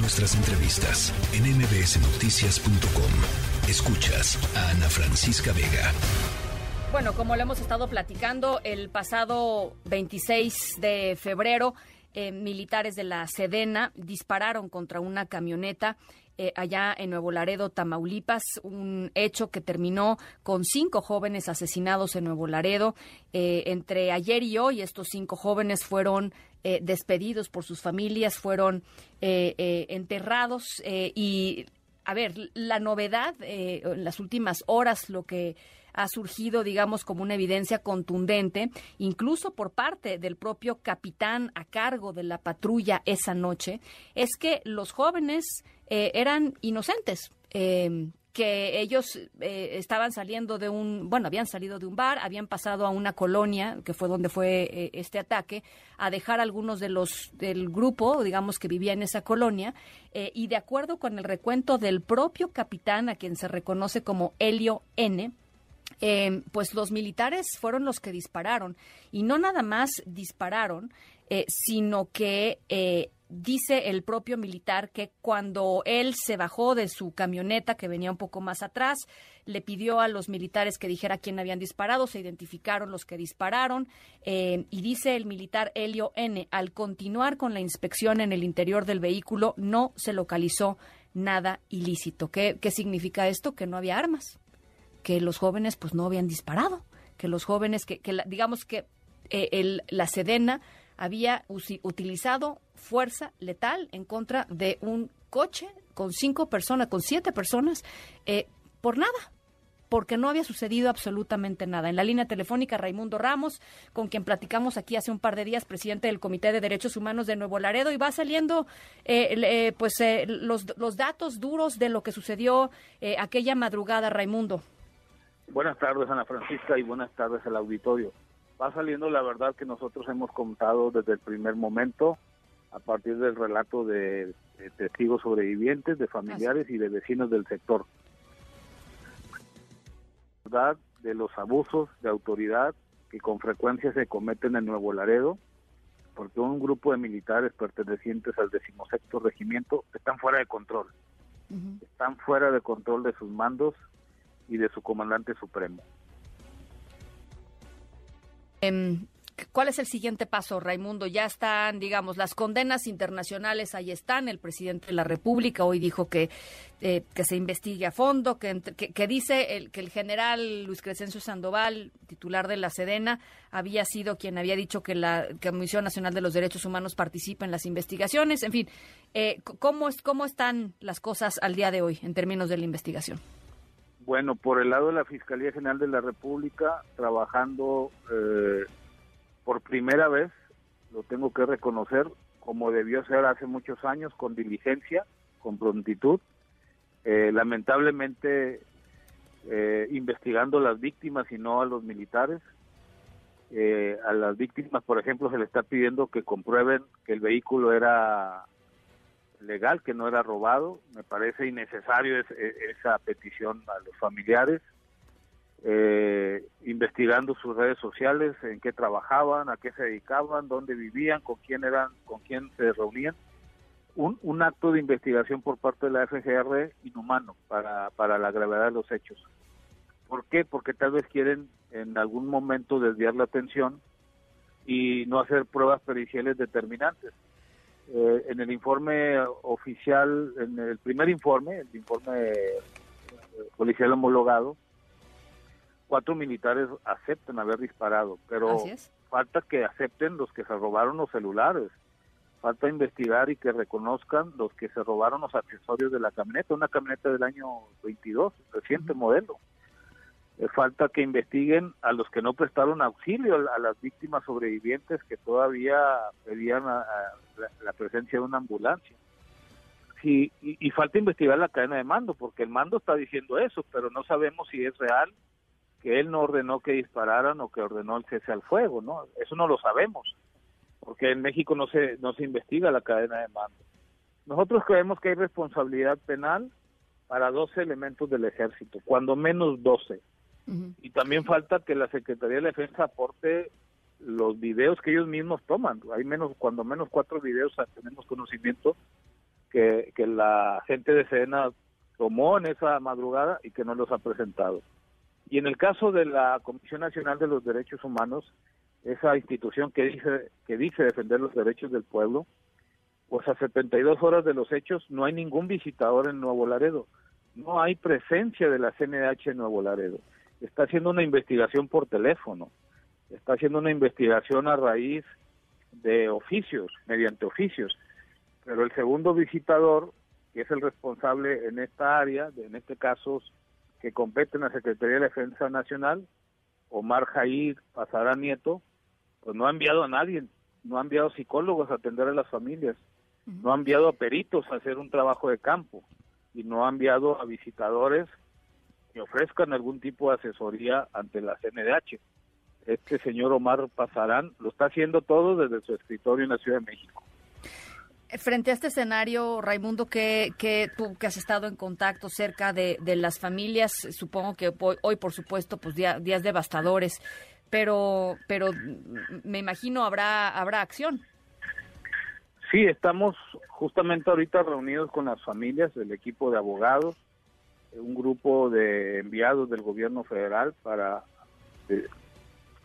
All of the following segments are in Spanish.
Nuestras entrevistas en mbsnoticias.com. Escuchas a Ana Francisca Vega. Bueno, como lo hemos estado platicando, el pasado 26 de febrero, eh, militares de la Sedena dispararon contra una camioneta eh, allá en Nuevo Laredo, Tamaulipas, un hecho que terminó con cinco jóvenes asesinados en Nuevo Laredo. Eh, entre ayer y hoy, estos cinco jóvenes fueron eh, despedidos por sus familias, fueron enterrados y a ver, la novedad en las últimas horas, lo que ha surgido, digamos, como una evidencia contundente, incluso por parte del propio capitán a cargo de la patrulla esa noche, es que los jóvenes eh, eran inocentes. Eh, que ellos eh, estaban saliendo de un, bueno, habían salido de un bar, habían pasado a una colonia, que fue donde fue este ataque, a dejar algunos de los del grupo, digamos, que vivía en esa colonia, y de acuerdo con el recuento del propio capitán, a quien se reconoce como Helio N., pues los militares fueron los que dispararon, y no nada más dispararon, sino que dice el propio militar que cuando él se bajó de su camioneta que venía un poco más atrás, le pidió a los militares que dijera quién habían disparado, se identificaron los que dispararon eh, y dice el militar Helio N, al continuar con la inspección en el interior del vehículo no se localizó nada ilícito. ¿Qué, qué significa esto? Que no había armas, que los jóvenes pues no habían disparado, que los jóvenes, que, que digamos que eh, el, la Sedena había utilizado fuerza letal en contra de un coche con cinco personas, con siete personas, eh, por nada, porque no había sucedido absolutamente nada. En la línea telefónica, Raimundo Ramos, con quien platicamos aquí hace un par de días, presidente del Comité de Derechos Humanos de Nuevo Laredo, y va saliendo eh, eh, pues los, los, datos duros de lo que sucedió aquella madrugada, Raimundo. Buenas tardes, Ana Francisca, y buenas tardes al auditorio va saliendo la verdad que nosotros hemos contado desde el primer momento, a partir del relato de, testigos sobrevivientes, de familiares y de vecinos del sector. verdad de los abusos de autoridad que con frecuencia se cometen en Nuevo Laredo, porque un grupo de militares pertenecientes al decimosexto regimiento están fuera de control. Están fuera de control de sus mandos y de su comandante supremo. Em, ¿Cuál es el siguiente paso, Raimundo? Ya están, digamos, las condenas internacionales, ahí están. El presidente de la República hoy dijo que, eh, que se investigue a fondo, que, que, dice el, que el general Luis Crescencio Sandoval, titular de la Sedena, había sido quien había dicho que la Comisión Nacional de los Derechos Humanos participa en las investigaciones. En fin, eh, ¿cómo, ¿cómo están las cosas al día de hoy en términos de la investigación? Bueno, por el lado de la Fiscalía General de la República, trabajando eh, por primera vez, lo tengo que reconocer, como debió ser hace muchos años, con diligencia, con prontitud, eh, lamentablemente eh, investigando a las víctimas y no a los militares. a las víctimas, por ejemplo, se le está pidiendo que comprueben que el vehículo era legal, que no era robado. Me parece innecesario esa petición a los familiares. Eh, investigando sus redes sociales, en qué trabajaban, a qué se dedicaban, dónde vivían, con quién eran, con quién se reunían. Un, un acto de investigación por parte de la FGR inhumano para, para la gravedad de los hechos. ¿Por qué? Porque tal vez quieren en algún momento desviar la atención y no hacer pruebas periciales determinantes. Eh, en el informe oficial, en el primer informe, el informe eh, policial homologado, cuatro militares aceptan haber disparado, pero falta que acepten los que se robaron los celulares, falta investigar y que reconozcan los que se robaron los accesorios de la camioneta, una camioneta del año 22, reciente modelo. Eh, falta que investiguen a los que no prestaron auxilio a, las víctimas sobrevivientes que todavía pedían la, presencia de una ambulancia. Sí, y, falta investigar la cadena de mando, porque el mando está diciendo eso, pero no sabemos si es real que él no ordenó que dispararan o que ordenó el cese al fuego, ¿no? Eso no lo sabemos, porque en México no se, no se investiga la cadena de mando. Nosotros creemos que hay responsabilidad penal para 12 elementos del ejército, cuando menos 12 y también falta que la Secretaría de Defensa aporte los videos que ellos mismos toman. Hay menos, cuando menos cuatro videos tenemos conocimiento que la gente de Sedena tomó en esa madrugada y que no los ha presentado. Y en el caso de la Comisión Nacional de los Derechos Humanos, esa institución que dice que dice defender los derechos del pueblo, pues a 72 horas de los hechos no hay ningún visitador en Nuevo Laredo, no hay presencia de la CNDH en Nuevo Laredo. Está haciendo una investigación por teléfono, está haciendo una investigación a raíz de oficios, mediante oficios, pero el segundo visitador, que es el responsable en esta área, en este caso que compete en la Secretaría de Defensa Nacional, Omar Jair Pasará Nieto, pues no ha enviado a nadie, no ha enviado psicólogos a atender a las familias, no ha enviado a peritos a hacer un trabajo de campo y no ha enviado a visitadores que ofrezcan algún tipo de asesoría ante la CNDH. Este señor Omar Pasarán lo está haciendo todo desde su escritorio en la Ciudad de México. Frente a este escenario, Raimundo, que, que tú que has estado en contacto cerca de, las familias, supongo que hoy, por supuesto, pues días devastadores, pero, pero me imagino habrá, habrá acción. Sí, estamos justamente ahorita reunidos con las familias, el equipo de abogados, un grupo de enviados del gobierno federal para de,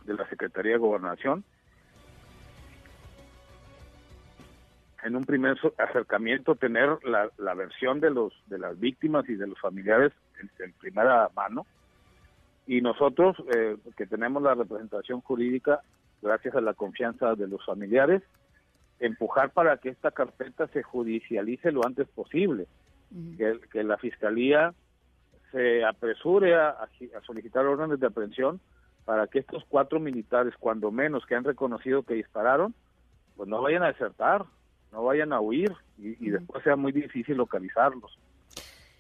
la Secretaría de Gobernación. En un primer acercamiento tener la, la versión de los de las víctimas y de los familiares en primera mano. Y nosotros eh, que tenemos la representación jurídica gracias a la confianza de los familiares empujar para que esta carpeta se judicialice lo antes posible. Que, la fiscalía se apresure a, solicitar órdenes de aprehensión para que estos cuatro militares cuando menos que han reconocido que dispararon pues no vayan a desertar no vayan a huir y después sea muy difícil localizarlos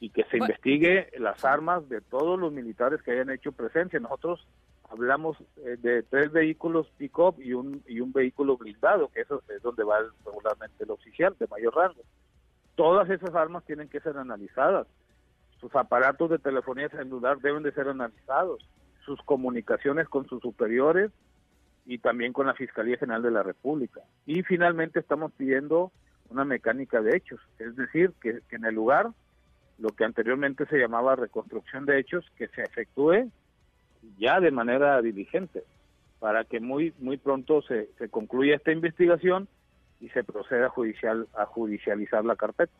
y que se investigue las armas de todos los militares que hayan hecho presencia. Nosotros hablamos eh, de tres vehículos pick-up y un, y un vehículo blindado, que eso es donde va regularmente el oficial de mayor rango. Todas esas armas tienen que ser analizadas. Sus aparatos de telefonía celular deben de ser analizados. Sus comunicaciones con sus superiores y también con la Fiscalía General de la República. Y finalmente estamos pidiendo una mecánica de hechos, es decir, que en el lugar lo que anteriormente se llamaba reconstrucción de hechos, que se efectúe ya de manera diligente, para que muy, muy pronto se, se concluya esta investigación y se proceda judicial, a judicializar la carpeta.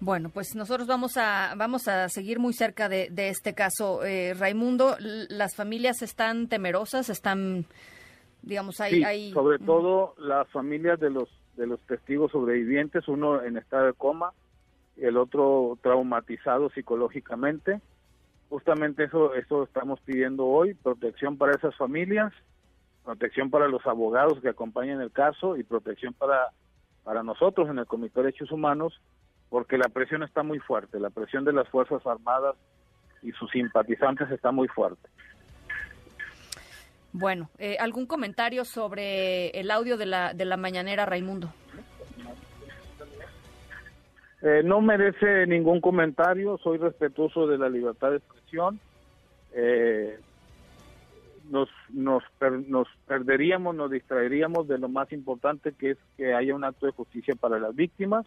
Bueno, pues nosotros vamos a vamos a seguir muy cerca de, de este caso, eh, Raimundo. Las familias están temerosas, están, digamos, ahí. Sí, sobre todo las familias de los de los testigos sobrevivientes, uno en estado de coma, el otro traumatizado psicológicamente. Justamente eso, eso estamos pidiendo hoy, protección para esas familias, protección para los abogados que acompañan el caso y protección para, para nosotros en el Comité de Derechos Humanos, porque la presión está muy fuerte, la presión de las Fuerzas Armadas y sus simpatizantes está muy fuerte. Bueno, eh, ¿algún comentario sobre el audio de la, de la mañanera, Raimundo? Eh, no merece ningún comentario, soy respetuoso de la libertad de expresión. Eh, nos, nos, nos perderíamos, nos distraeríamos de lo más importante que es que haya un acto de justicia para las víctimas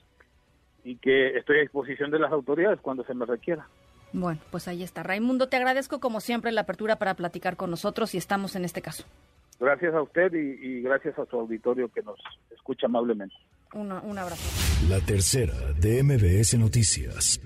y que estoy a disposición de las autoridades cuando se me requiera. Bueno, pues ahí está. Raimundo, te agradezco como siempre la apertura para platicar con nosotros y estamos en este caso. Gracias a usted y, gracias a su auditorio que nos escucha amablemente. un abrazo. La tercera de MBS Noticias.